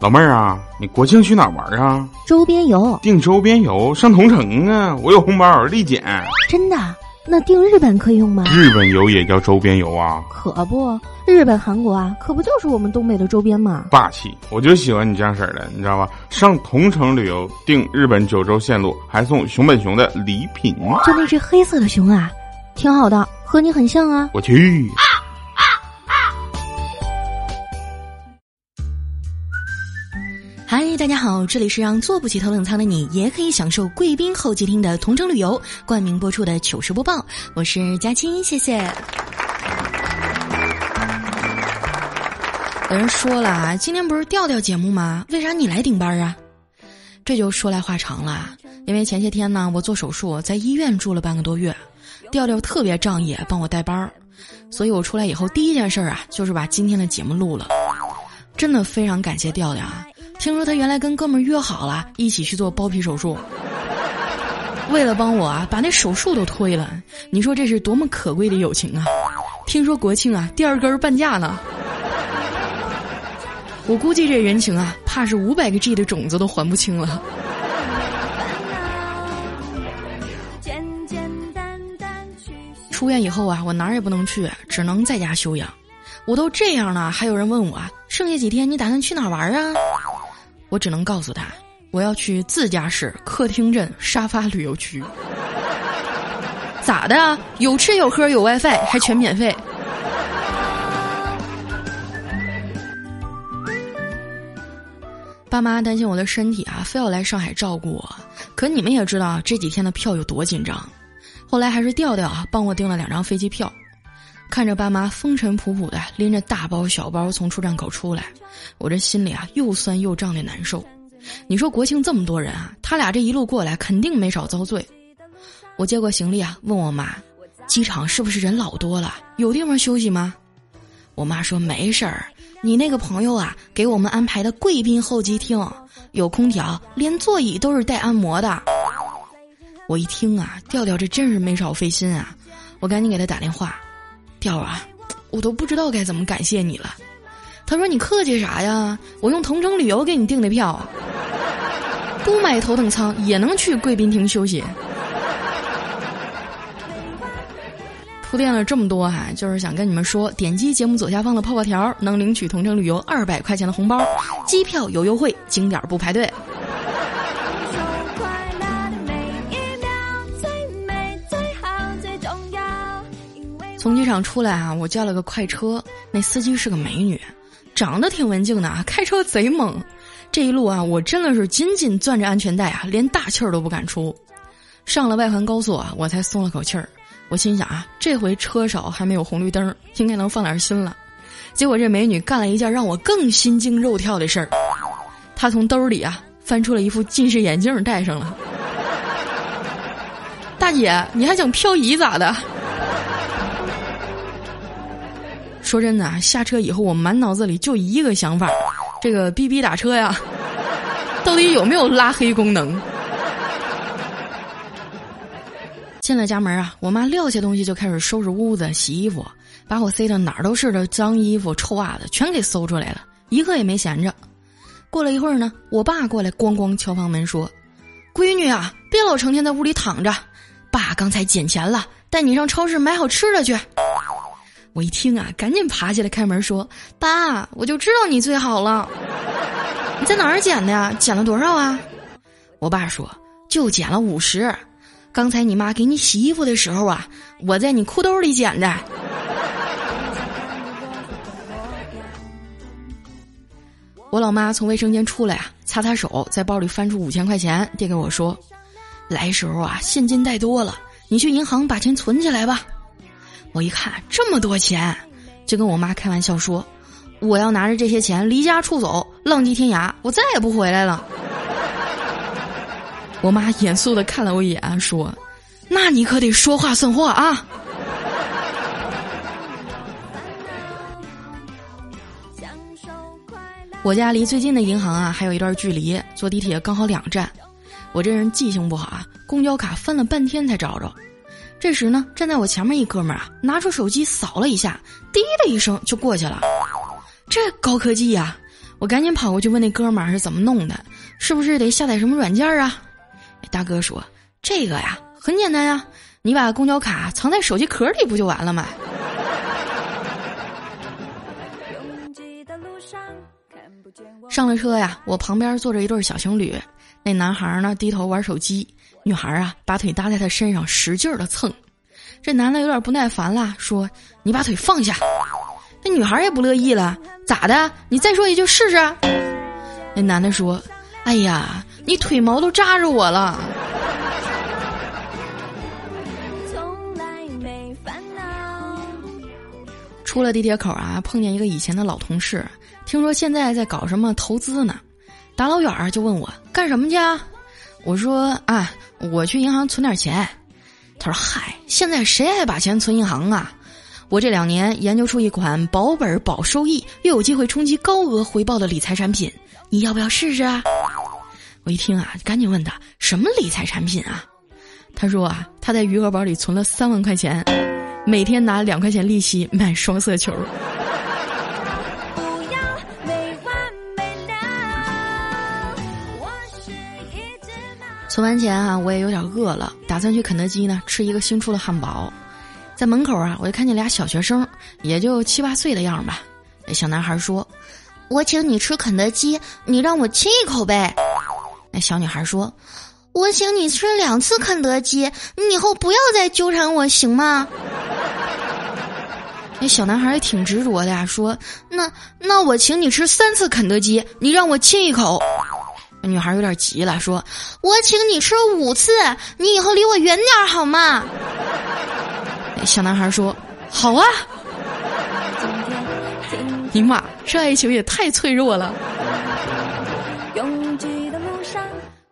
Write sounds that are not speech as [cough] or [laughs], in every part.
老妹儿啊，你国庆去哪儿玩啊？周边游，订周边游上同城啊！我有红包立减。真的？那订日本可以用吗？日本游也叫周边游啊？可不，日本、韩国啊，可不就是我们东北的周边吗？霸气！我就喜欢你这样式儿的，你知道吧？上同城旅游订日本九州线路，还送熊本熊的礼品。就那只黑色的熊啊，挺好的，和你很像啊。我去。嗨，大家好，这里是让坐不起头等舱的你也可以享受贵宾候机厅的同城旅游冠名播出的糗事播报，我是佳期，谢谢。有人说了啊，今天不是调调节目吗？为啥你来顶班啊？这就说来话长了，因为前些天呢，我做手术，在医院住了半个多月，调调特别仗义，帮我带班儿，所以我出来以后第一件事啊，就是把今天的节目录了，真的非常感谢调调啊。听说他原来跟哥们约好了，一起去做包皮手术。为了帮我啊，把那手术都推了。你说这是多么可贵的友情啊！听说国庆啊，第二根半价呢。我估计这人情啊，怕是五百个 G 的种子都还不清了。出院以后啊，我哪儿也不能去，只能在家休养。我都这样了，还有人问我，剩下几天你打算去哪儿玩啊？我只能告诉他，我要去自家市客厅镇沙发旅游区。咋的？有吃有喝有 WiFi，还全免费。爸妈担心我的身体啊，非要来上海照顾我。可你们也知道这几天的票有多紧张。后来还是调调啊，帮我订了两张飞机票。看着爸妈风尘仆仆的拎着大包小包从出站口出来，我这心里啊又酸又胀的难受。你说国庆这么多人啊，他俩这一路过来肯定没少遭罪。我接过行李啊，问我妈，机场是不是人老多了？有地方休息吗？我妈说没事儿，你那个朋友啊，给我们安排的贵宾候机厅，有空调，连座椅都是带按摩的。我一听啊，调调这真是没少费心啊，我赶紧给他打电话。调啊，我都不知道该怎么感谢你了。他说：“你客气啥呀？我用同城旅游给你订的票，不买头等舱也能去贵宾厅休息。”铺垫了这么多哈，就是想跟你们说，点击节目左下方的泡泡条，能领取同城旅游二百块钱的红包，机票有优惠，景点不排队。从机场出来啊，我叫了个快车，那司机是个美女，长得挺文静的啊，开车贼猛。这一路啊，我真的是紧紧攥着安全带啊，连大气儿都不敢出。上了外环高速啊，我才松了口气儿。我心想啊，这回车少还没有红绿灯，应该能放点心了。结果这美女干了一件让我更心惊肉跳的事儿，她从兜里啊翻出了一副近视眼镜戴上了。[laughs] 大姐，你还想漂移咋的？说真的，下车以后我满脑子里就一个想法：这个滴滴打车呀，到底有没有拉黑功能？进了家门啊，我妈撂下东西就开始收拾屋子、洗衣服，把我塞的哪儿都是的脏衣服、臭袜子全给搜出来了，一个也没闲着。过了一会儿呢，我爸过来咣咣敲房门说：“闺女啊，别老成天在屋里躺着，爸刚才捡钱了，带你上超市买好吃的去。”我一听啊，赶紧爬起来开门说：“爸，我就知道你最好了。[laughs] 你在哪儿捡的呀？捡了多少啊？”我爸说：“就捡了五十。刚才你妈给你洗衣服的时候啊，我在你裤兜里捡的。[laughs] ”我老妈从卫生间出来啊，擦擦手，在包里翻出五千块钱，递给我说：“来时候啊，现金带多了，你去银行把钱存起来吧。”我一看这么多钱，就跟我妈开玩笑说：“我要拿着这些钱离家出走，浪迹天涯，我再也不回来了。”我妈严肃的看了我一眼，说：“那你可得说话算话啊！”我家离最近的银行啊还有一段距离，坐地铁刚好两站。我这人记性不好啊，公交卡翻了半天才找着。这时呢，站在我前面一哥们儿啊，拿出手机扫了一下，滴的一声就过去了。这高科技呀！我赶紧跑过去问那哥们儿是怎么弄的，是不是得下载什么软件啊？大哥说：“这个呀，很简单呀，你把公交卡藏在手机壳里不就完了吗？”上了车呀，我旁边坐着一对小情侣，那男孩呢低头玩手机，女孩啊把腿搭在他身上使劲的蹭。这男的有点不耐烦了，说：“你把腿放下。”那女孩也不乐意了，咋的？你再说一句试试。那男的说：“哎呀，你腿毛都扎着我了。”出了地铁口啊，碰见一个以前的老同事，听说现在在搞什么投资呢，大老远儿就问我干什么去啊？我说啊，我去银行存点钱。他说：“嗨，现在谁还把钱存银行啊？我这两年研究出一款保本保收益又有机会冲击高额回报的理财产品，你要不要试试啊？”我一听啊，赶紧问他什么理财产品啊？他说啊，他在余额宝里存了三万块钱。每天拿两块钱利息买双色球。存完钱啊，我也有点饿了，打算去肯德基呢吃一个新出的汉堡。在门口啊，我就看见俩小学生，也就七八岁的样吧。那小男孩说：“我请你吃肯德基，你让我亲一口呗。”那小女孩说：“我请你吃两次肯德基，你以后不要再纠缠我，行吗？”那小男孩也挺执着的呀，说：“那那我请你吃三次肯德基，你让我亲一口。”女孩有点急了，说：“我请你吃五次，你以后离我远点好吗？”小男孩说：“好啊。”你妈，这爱情也太脆弱了。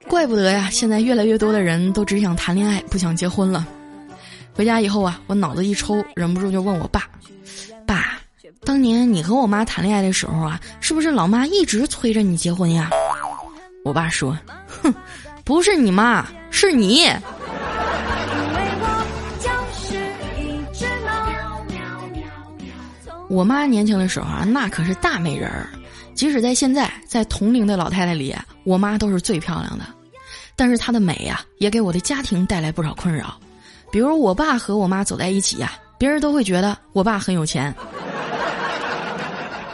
怪不得呀，现在越来越多的人都只想谈恋爱，不想结婚了。回家以后啊，我脑子一抽，忍不住就问我爸。爸，当年你和我妈谈恋爱的时候啊，是不是老妈一直催着你结婚呀？我爸说：“哼，不是你妈，是你。”我妈年轻的时候啊，那可是大美人儿，即使在现在，在同龄的老太太里，我妈都是最漂亮的。但是她的美呀，也给我的家庭带来不少困扰，比如我爸和我妈走在一起呀。别人都会觉得我爸很有钱。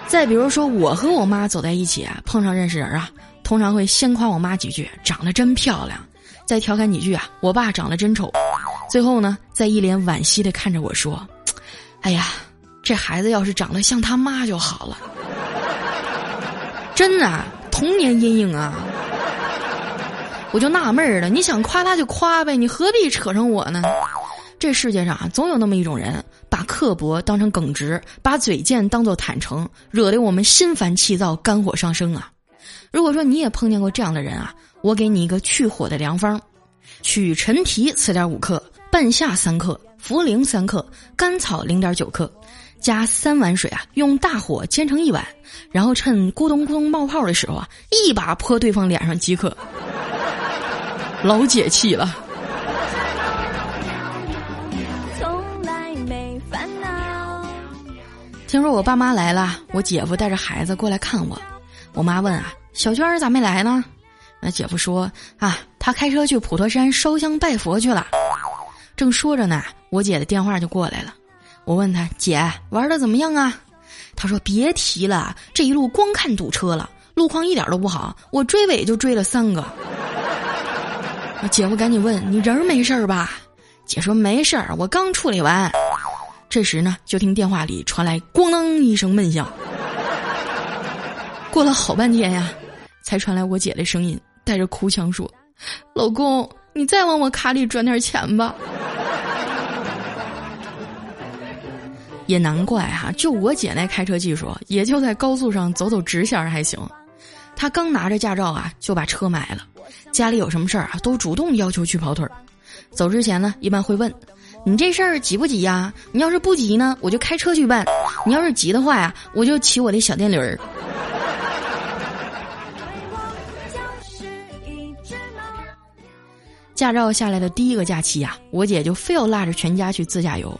再比如说，我和我妈走在一起啊，碰上认识人啊，通常会先夸我妈几句，长得真漂亮，再调侃几句啊，我爸长得真丑，最后呢，再一脸惋惜的看着我说：“哎呀，这孩子要是长得像他妈就好了。”真的，童年阴影啊！我就纳闷了，你想夸他就夸呗，你何必扯上我呢？这世界上啊，总有那么一种人，把刻薄当成耿直，把嘴贱当做坦诚，惹得我们心烦气躁、肝火上升啊！如果说你也碰见过这样的人啊，我给你一个去火的良方：取陈皮四点五克，半夏三克，茯苓三克，甘草零点九克，加三碗水啊，用大火煎成一碗，然后趁咕咚咕咚冒泡的时候啊，一把泼对方脸上即可，老解气了。听说我爸妈来了，我姐夫带着孩子过来看我。我妈问啊：“小娟儿咋没来呢？”那姐夫说：“啊，他开车去普陀山烧香拜佛去了。”正说着呢，我姐的电话就过来了。我问他：“姐，玩的怎么样啊？”他说：“别提了，这一路光看堵车了，路况一点都不好，我追尾就追了三个。”我姐夫赶紧问：“你人没事儿吧？”姐说：“没事儿，我刚处理完。”这时呢，就听电话里传来“咣当”一声闷响。过了好半天呀，才传来我姐的声音，带着哭腔说：“老公，你再往我卡里转点钱吧。”也难怪哈，就我姐那开车技术，也就在高速上走走直线还行。她刚拿着驾照啊，就把车买了。家里有什么事儿啊，都主动要求去跑腿儿。走之前呢，一般会问。你这事儿急不急呀？你要是不急呢，我就开车去办；你要是急的话呀，我就骑我的小电驴儿。驾照下来的第一个假期呀，我姐就非要拉着全家去自驾游。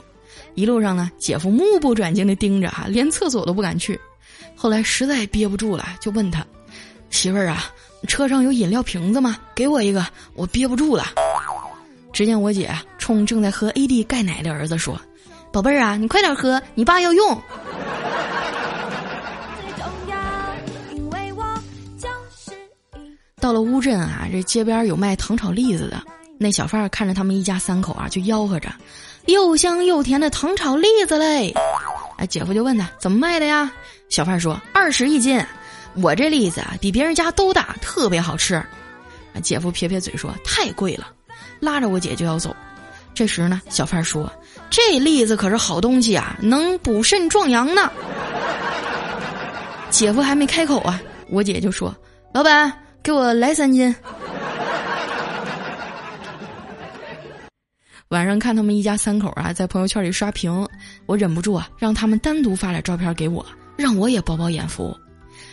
一路上呢，姐夫目不转睛的盯着啊，连厕所都不敢去。后来实在憋不住了，就问他：“媳妇儿啊，车上有饮料瓶子吗？给我一个，我憋不住了。”只见我姐冲正在喝 AD 钙奶的儿子说：“宝贝儿啊，你快点喝，你爸要用。”到了乌镇啊，这街边有卖糖炒栗子的。那小贩看着他们一家三口啊，就吆喝着：“又香又甜的糖炒栗子嘞！”哎，姐夫就问他怎么卖的呀？小贩说：“二十一斤，我这栗子啊比别人家都大，特别好吃。”姐夫撇撇嘴说：“太贵了。”拉着我姐就要走。这时呢，小贩说：“这栗子可是好东西啊，能补肾壮阳呢。[laughs] ”姐夫还没开口啊，我姐就说：“老板。”给我来三斤。晚上看他们一家三口啊，在朋友圈里刷屏，我忍不住啊，让他们单独发点照片给我，让我也饱饱眼福。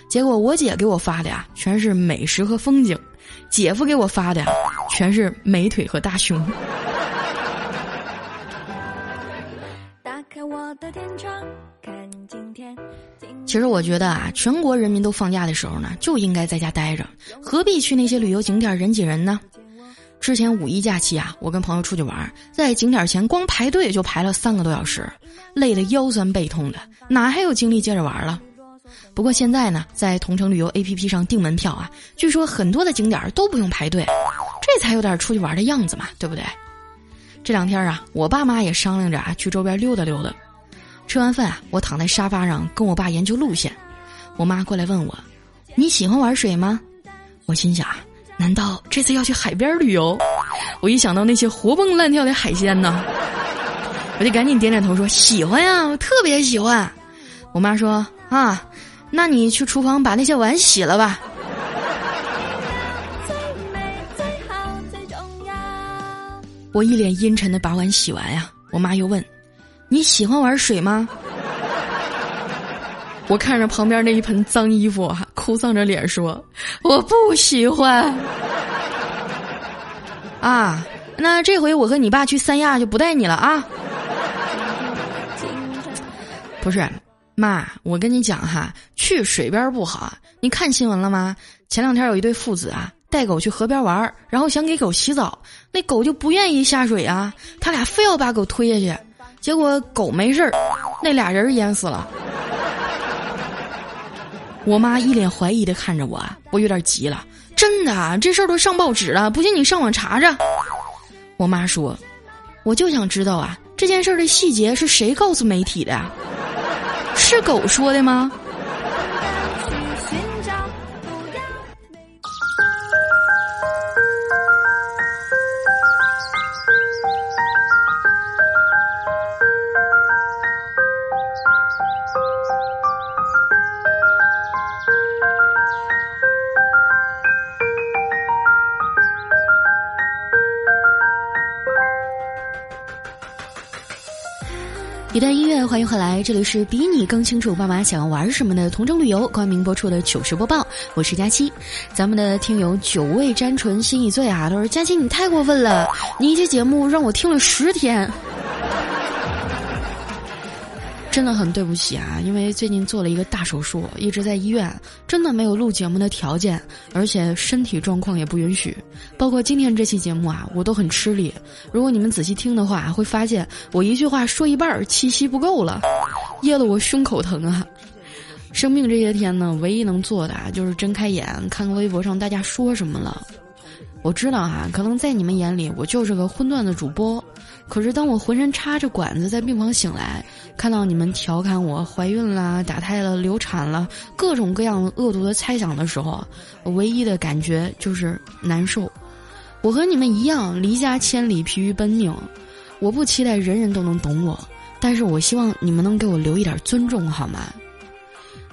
结果我姐给我发的呀，全是美食和风景；姐夫给我发的呀，全是美腿和大胸。开我的天窗，看今天。其实我觉得啊，全国人民都放假的时候呢，就应该在家待着，何必去那些旅游景点人挤人呢？之前五一假期啊，我跟朋友出去玩，在景点前光排队就排了三个多小时，累得腰酸背痛的，哪还有精力接着玩了？不过现在呢，在同城旅游 APP 上订门票啊，据说很多的景点都不用排队，这才有点出去玩的样子嘛，对不对？这两天啊，我爸妈也商量着啊，去周边溜达溜达。吃完饭啊，我躺在沙发上跟我爸研究路线。我妈过来问我：“你喜欢玩水吗？”我心想：难道这次要去海边旅游？我一想到那些活蹦乱跳的海鲜呢，[laughs] 我就赶紧点点头说：“喜欢呀，我特别喜欢。”我妈说：“啊，那你去厨房把那些碗洗了吧。”我一脸阴沉的把碗洗完呀，我妈又问。你喜欢玩水吗？我看着旁边那一盆脏衣服，哭丧着脸说：“我不喜欢。”啊，那这回我和你爸去三亚就不带你了啊！不是，妈，我跟你讲哈，去水边不好。你看新闻了吗？前两天有一对父子啊，带狗去河边玩，然后想给狗洗澡，那狗就不愿意下水啊，他俩非要把狗推下去。结果狗没事儿，那俩人淹死了。我妈一脸怀疑的看着我，我有点急了。真的，这事儿都上报纸了，不信你上网查查。我妈说：“我就想知道啊，这件事儿的细节是谁告诉媒体的？是狗说的吗？”一段音乐，欢迎回来，这里是比你更清楚爸妈想要玩什么的同城旅游冠名播出的糗事播报，我是佳期。咱们的听友酒味沾唇心已醉啊，他说佳期你太过分了，你一期节目让我听了十天。真的很对不起啊，因为最近做了一个大手术，一直在医院，真的没有录节目的条件，而且身体状况也不允许。包括今天这期节目啊，我都很吃力。如果你们仔细听的话，会发现我一句话说一半气息不够了，噎得我胸口疼啊。生病这些天呢，唯一能做的啊，就是睁开眼看看微博上大家说什么了。我知道哈，可能在你们眼里我就是个荤段的主播，可是当我浑身插着管子在病房醒来，看到你们调侃我怀孕啦、打胎了、流产了，各种各样恶毒的猜想的时候，我唯一的感觉就是难受。我和你们一样，离家千里，疲于奔命。我不期待人人都能懂我，但是我希望你们能给我留一点尊重，好吗？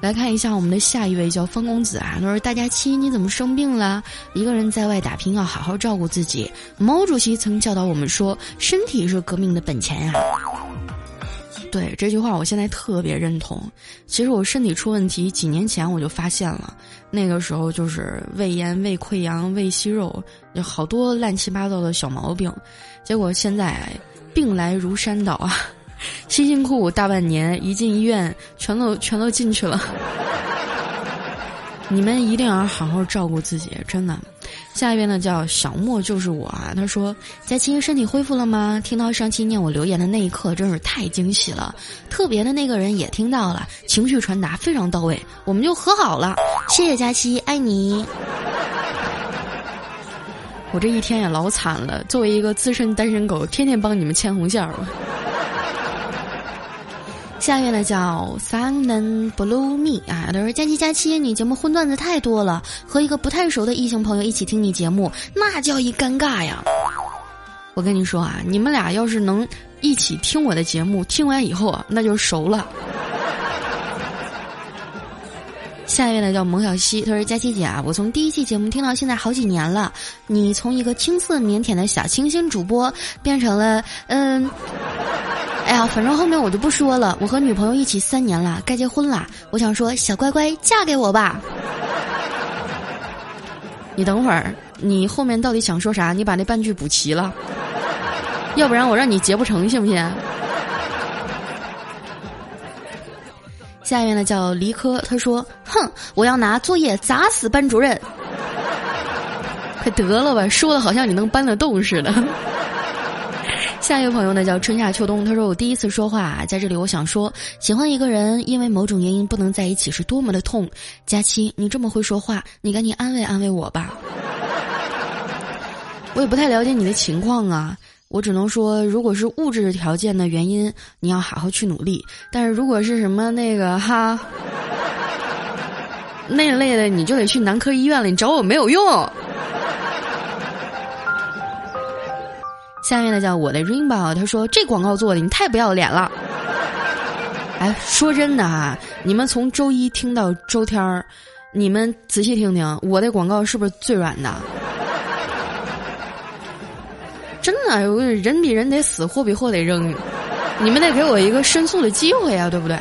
来看一下我们的下一位叫方公子啊，他说：“大家亲你怎么生病了？一个人在外打拼要好好照顾自己。毛主席曾教导我们说，身体是革命的本钱呀。对这句话，我现在特别认同。其实我身体出问题几年前我就发现了，那个时候就是胃炎、胃溃疡、胃息肉，有好多乱七八糟的小毛病。结果现在病来如山倒啊。”辛辛苦苦大半年，一进医院，全都全都进去了。[laughs] 你们一定要好好照顾自己，真的。下一位呢叫小莫，就是我啊。他说：“佳期身体恢复了吗？听到上期念我留言的那一刻，真是太惊喜了。特别的那个人也听到了，情绪传达非常到位，我们就和好了。谢谢佳期，爱你。我这一天也老惨了，作为一个资深单身狗，天天帮你们牵红线儿。”下面呢叫 Sun Blue Me 啊，他说佳期佳期，你节目荤段子太多了，和一个不太熟的异性朋友一起听你节目，那叫一尴尬呀。我跟你说啊，你们俩要是能一起听我的节目，听完以后啊，那就熟了。下一位呢叫蒙小西，他说佳琪姐啊，我从第一期节目听到现在好几年了，你从一个青涩腼腆的小清新主播变成了嗯。哎呀，反正后面我就不说了。我和女朋友一起三年了，该结婚了。我想说，小乖乖，嫁给我吧。你等会儿，你后面到底想说啥？你把那半句补齐了，要不然我让你结不成，信不信？[laughs] 下面呢叫黎科，他说：“哼，我要拿作业砸死班主任。[laughs] ”快得了吧，说的好像你能搬得动似的。下一个朋友呢叫春夏秋冬，他说我第一次说话，在这里我想说，喜欢一个人因为某种原因不能在一起是多么的痛。佳期，你这么会说话，你赶紧安慰安慰我吧。我也不太了解你的情况啊，我只能说，如果是物质条件的原因，你要好好去努力；但是如果是什么那个哈 [laughs] 那类的，你就得去男科医院了，你找我没有用。下面呢叫我的 Rainbow，他说这广告做的你太不要脸了。[laughs] 哎，说真的哈，你们从周一听到周天儿，你们仔细听听，我的广告是不是最软的？[laughs] 真的，人比人得死，货比货得扔，你们得给我一个申诉的机会啊，对不对？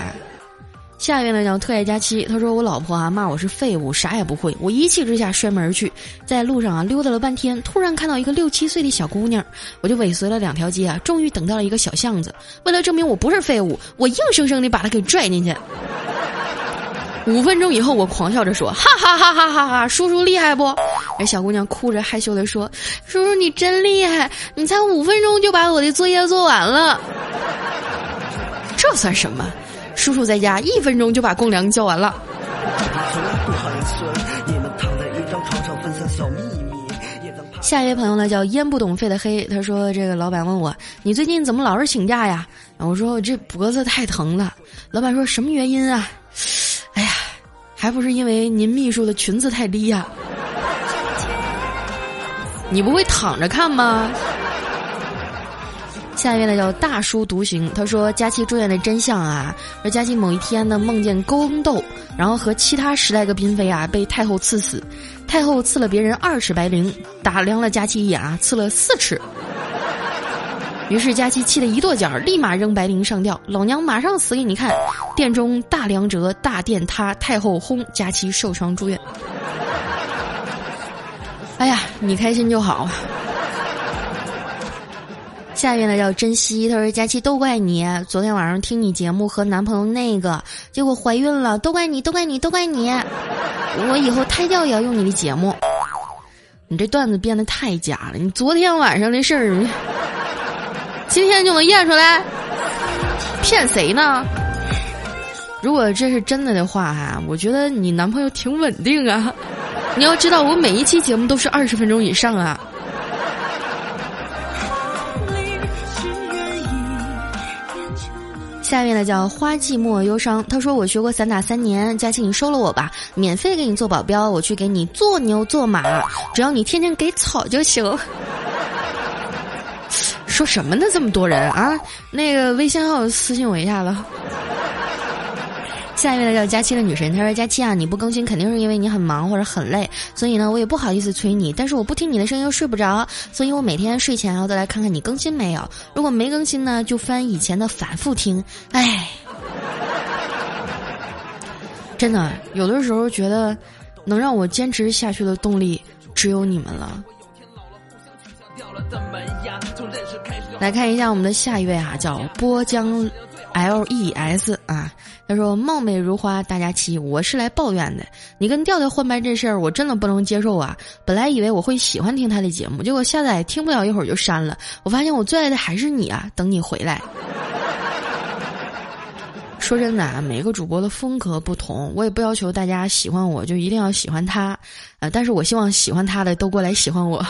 下一位呢叫特爱佳期，他说我老婆啊骂我是废物，啥也不会。我一气之下摔门而去，在路上啊溜达了半天，突然看到一个六七岁的小姑娘，我就尾随了两条街啊，终于等到了一个小巷子。为了证明我不是废物，我硬生生的把她给拽进去。五分钟以后，我狂笑着说：“哈哈哈哈哈哈，叔叔厉害不？”那小姑娘哭着害羞的说：“叔叔你真厉害，你才五分钟就把我的作业做完了。”这算什么？叔叔在家一分钟就把公粮交完了。下一位朋友呢叫烟不懂肺的黑，他说这个老板问我你最近怎么老是请假呀？我说我这脖子太疼了。老板说什么原因啊？哎呀，还不是因为您秘书的裙子太低呀。你不会躺着看吗？下一位呢叫大叔独行，他说佳期住院的真相啊，说佳期某一天呢梦见宫斗，然后和其他十来个嫔妃啊被太后赐死，太后赐了别人二尺白绫，打量了佳期一眼啊，赐了四尺，于是佳期气得一跺脚，立马扔白绫上吊，老娘马上死给你看，殿中大梁折，大殿塌，太后轰，佳期受伤住院。哎呀，你开心就好。下面的叫珍惜，他说佳期都怪你，昨天晚上听你节目和男朋友那个，结果怀孕了，都怪你，都怪你，都怪你，[laughs] 我以后胎教也要用你的节目。你这段子编的太假了，你昨天晚上的事儿，今天就能验出来，骗谁呢？如果这是真的的话哈，我觉得你男朋友挺稳定啊。你要知道，我每一期节目都是二十分钟以上啊。下面的叫花寂寞忧伤，他说我学过散打三年，佳琪你收了我吧，免费给你做保镖，我去给你做牛做马，只要你天天给草就行。[laughs] 说什么呢？这么多人啊，那个微信号私信我一下子。下一位呢叫佳期的女神，她说：“佳期啊，你不更新肯定是因为你很忙或者很累，所以呢我也不好意思催你。但是我不听你的声音又睡不着，所以我每天睡前然后再来看看你更新没有。如果没更新呢，就翻以前的反复听。哎，真的有的时候觉得能让我坚持下去的动力只有你们了。来看一下我们的下一位啊，叫波江。” L E S 啊，他说貌美如花，大家期，我是来抱怨的。你跟调调换班这事儿，我真的不能接受啊！本来以为我会喜欢听他的节目，结果下载听不了一会儿就删了。我发现我最爱的还是你啊！等你回来。[laughs] 说真的啊，每个主播的风格不同，我也不要求大家喜欢我就一定要喜欢他，呃，但是我希望喜欢他的都过来喜欢我。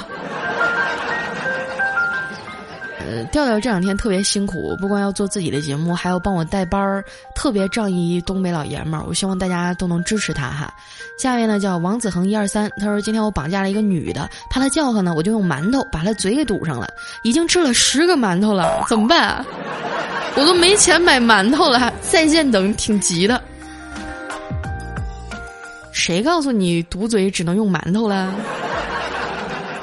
呃，调调这两天特别辛苦，不光要做自己的节目，还要帮我带班儿，特别仗义东北老爷们儿。我希望大家都能支持他哈。下面呢叫王子恒一二三，他说今天我绑架了一个女的，怕她叫唤呢，我就用馒头把她嘴给堵上了，已经吃了十个馒头了，怎么办？我都没钱买馒头了，在线等，挺急的。谁告诉你堵嘴只能用馒头了？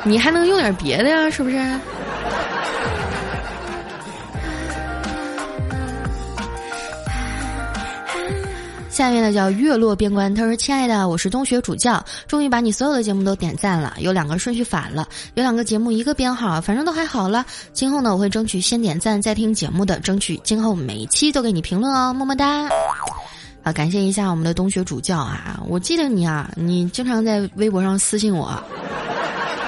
你还能用点别的呀？是不是？下面呢叫月落边关，他说：“亲爱的，我是东学主教，终于把你所有的节目都点赞了，有两个顺序反了，有两个节目一个编号，反正都还好了。今后呢，我会争取先点赞再听节目的，争取今后每一期都给你评论哦，么么哒。啊，感谢一下我们的东学主教啊，我记得你啊，你经常在微博上私信我。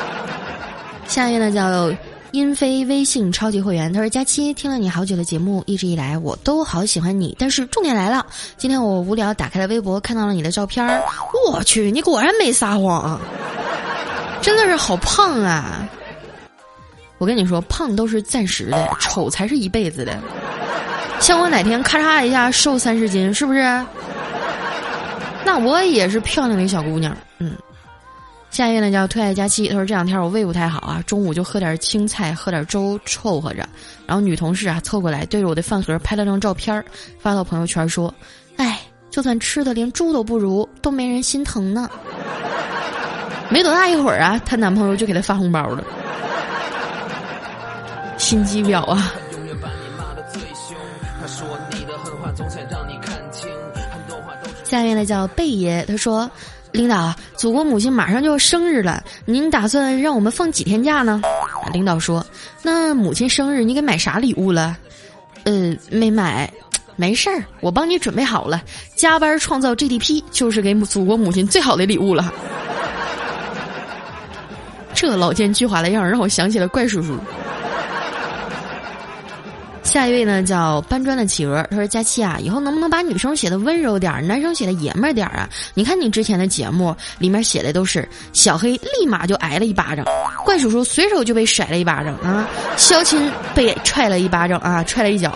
[laughs] 下面呢叫。”英飞微信超级会员，他说：“佳期听了你好久的节目，一直以来我都好喜欢你。但是重点来了，今天我无聊打开了微博，看到了你的照片儿。我去，你果然没撒谎，真的是好胖啊！我跟你说，胖都是暂时的，丑才是一辈子的。像我哪天咔嚓一下瘦三十斤，是不是？那我也是漂亮的小姑娘，嗯。”下一位呢叫特爱佳期，他说这两天我胃不太好啊，中午就喝点青菜，喝点粥凑合着。然后女同事啊凑过来对着我的饭盒拍了张照片发到朋友圈说：“哎，就算吃的连猪都不如，都没人心疼呢。”没多大一会儿啊，她男朋友就给她发红包了，心机婊啊！下面呢叫贝爷，他说。领导，祖国母亲马上就要生日了，您打算让我们放几天假呢？领导说：“那母亲生日你给买啥礼物了？”呃，没买，[tsk] 没事儿，我帮你准备好了。加班创造 GDP 就是给祖国母亲最好的礼物了。[laughs] 这老奸巨猾的样儿让我想起了怪叔叔。下一位呢叫搬砖的企鹅，他说：“佳期啊，以后能不能把女生写的温柔点，男生写的爷们儿点啊？你看你之前的节目里面写的都是小黑立马就挨了一巴掌，怪叔叔随手就被甩了一巴掌啊，[laughs] 肖钦被踹了一巴掌啊，[laughs] 踹了一脚，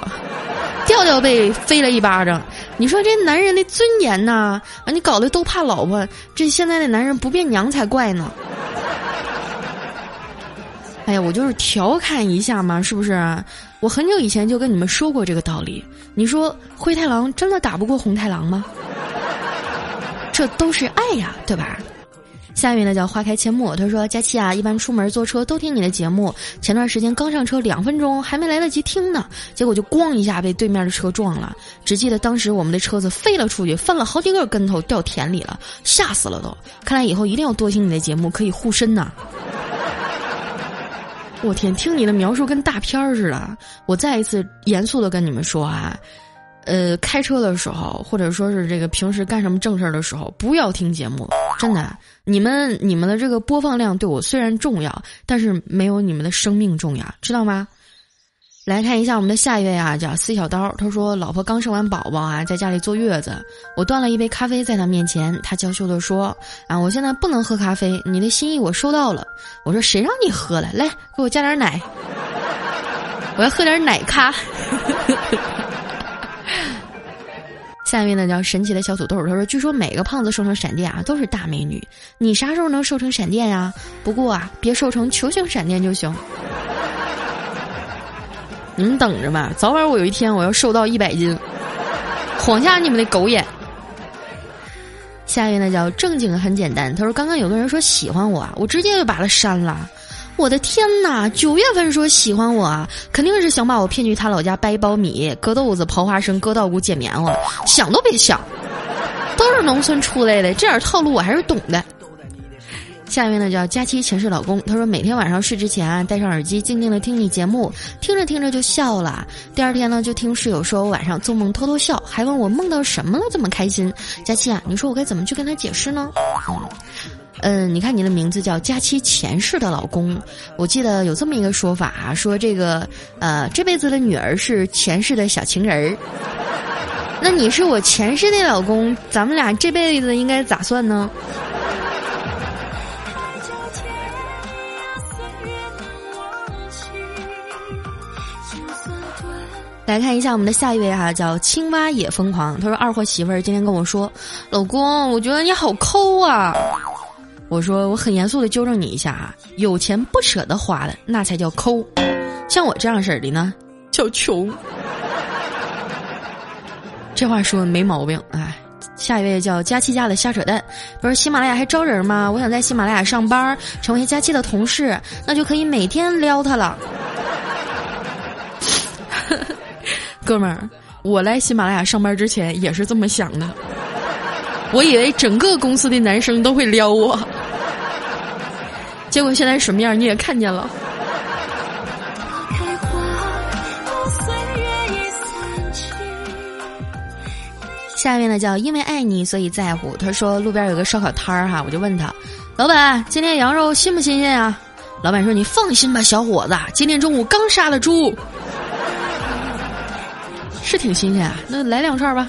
调调被飞了一巴掌。你说这男人的尊严呐，啊，你搞得都怕老婆，这现在的男人不变娘才怪呢。[laughs] 哎呀，我就是调侃一下嘛，是不是？”我很久以前就跟你们说过这个道理。你说灰太狼真的打不过红太狼吗？这都是爱呀，对吧？下面呢叫花开阡陌，他说：“佳期啊，一般出门坐车都听你的节目。前段时间刚上车两分钟，还没来得及听呢，结果就咣一下被对面的车撞了。只记得当时我们的车子飞了出去，翻了好几个跟头，掉田里了，吓死了都。看来以后一定要多听你的节目，可以护身呐。”我天，听你的描述跟大片儿似的。我再一次严肃的跟你们说啊，呃，开车的时候，或者说是这个平时干什么正事儿的时候，不要听节目。真的，你们你们的这个播放量对我虽然重要，但是没有你们的生命重要，知道吗？来看一下我们的下一位啊，叫四小刀。他说：“老婆刚生完宝宝啊，在家里坐月子，我端了一杯咖啡在他面前，他娇羞的说：‘啊，我现在不能喝咖啡，你的心意我收到了。’我说：‘谁让你喝了？来，给我加点奶，[laughs] 我要喝点奶咖。[laughs] ’下面呢叫神奇的小土豆。他说：‘据说每个胖子瘦成闪电啊，都是大美女。你啥时候能瘦成闪电呀？不过啊，别瘦成球形闪电就行。’”你们等着吧，早晚我有一天我要瘦到一百斤，晃下你们的狗眼。下一位呢叫正经很简单，他说刚刚有个人说喜欢我，我直接就把他删了。我的天哪，九月份说喜欢我，肯定是想把我骗去他老家掰苞米、割豆子、刨花生、割稻谷、捡棉花，想都别想，都是农村出来的，这点套路我还是懂的。下一位呢叫佳期前世老公，他说每天晚上睡之前啊，戴上耳机静静的听你节目，听着听着就笑了。第二天呢，就听室友说我晚上做梦偷偷笑，还问我梦到什么了这么开心。佳期啊，你说我该怎么去跟他解释呢？嗯，你看你的名字叫佳期前世的老公，我记得有这么一个说法啊，说这个呃这辈子的女儿是前世的小情人儿。[laughs] 那你是我前世的老公，咱们俩这辈子应该咋算呢？来看一下我们的下一位哈，叫青蛙也疯狂。他说二货媳妇儿今天跟我说，老公，我觉得你好抠啊。我说我很严肃的纠正你一下啊，有钱不舍得花的那才叫抠，像我这样式儿的呢叫穷。这话说的没毛病，哎。下一位叫佳期家的瞎扯淡，不是喜马拉雅还招人吗？我想在喜马拉雅上班，成为佳期的同事，那就可以每天撩他了。哥们儿，我来喜马拉雅上班之前也是这么想的，我以为整个公司的男生都会撩我，结果现在什么样你也看见了。下面呢叫因为爱你所以在乎。他说路边有个烧烤摊儿哈，我就问他，老板今天羊肉新不新鲜啊？老板说你放心吧，小伙子，今天中午刚杀了猪。是挺新鲜啊，那来两串吧。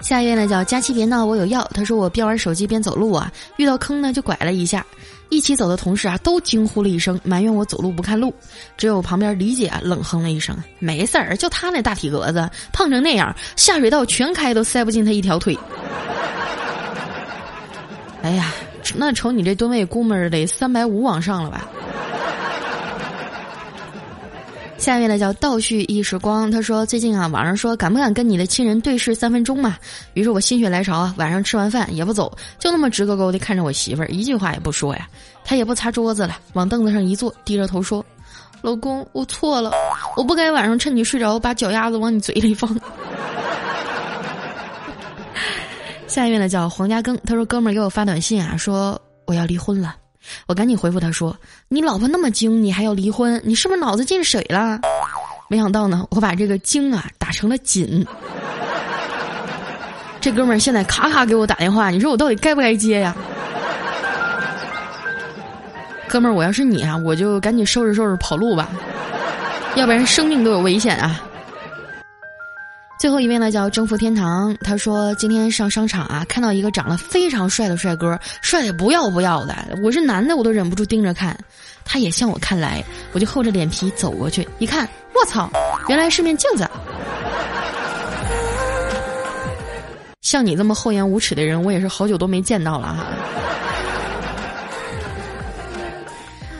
下一位呢叫佳期别闹，我有药。他说我边玩手机边走路啊，遇到坑呢就拐了一下，一起走的同事啊都惊呼了一声，埋怨我走路不看路。只有旁边李姐冷哼了一声，没事儿，就他那大体格子，胖成那样，下水道全开都塞不进他一条腿。[laughs] 哎呀。那瞅你这吨位，估摸着得三百五往上了吧？下面呢叫倒叙一时光，他说最近啊，网上说敢不敢跟你的亲人对视三分钟嘛？于是我心血来潮啊，晚上吃完饭也不走，就那么直勾勾的看着我媳妇儿，一句话也不说呀。他也不擦桌子了，往凳子上一坐，低着头说：“老公，我错了，我不该晚上趁你睡着把脚丫子往你嘴里放。”下一位呢叫黄家庚，他说：“哥们儿给我发短信啊，说我要离婚了。”我赶紧回复他说：“你老婆那么精，你还要离婚？你是不是脑子进水了？”没想到呢，我把这个“精”啊打成了“紧”。这哥们儿现在卡卡给我打电话，你说我到底该不该接呀？哥们儿，我要是你啊，我就赶紧收拾收拾跑路吧，要不然生命都有危险啊。最后一位呢叫征服天堂，他说今天上商场啊，看到一个长得非常帅的帅哥，帅的不要不要的，我是男的我都忍不住盯着看，他也向我看来，我就厚着脸皮走过去，一看，我操，[laughs] 原来是面镜子。像你这么厚颜无耻的人，我也是好久都没见到了哈。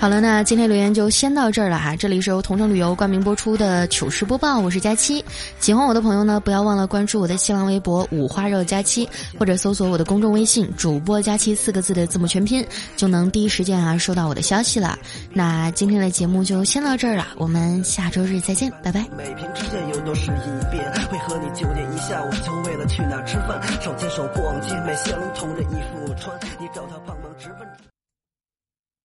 好了，那今天留言就先到这儿了哈。这里是由同城旅游冠名播出的糗事播报，我是佳期。喜欢我的朋友呢，不要忘了关注我的新浪微博五花肉佳期，或者搜索我的公众微信主播佳期四个字的字母全拼，就能第一时间啊收到我的消息了。那今天的节目就先到这儿了，我们下周日再见，拜拜。每瓶之间有都是一遍，会和你九点一下午，就为了去哪吃饭，手牵手逛街，买相同的衣服穿，你找他帮。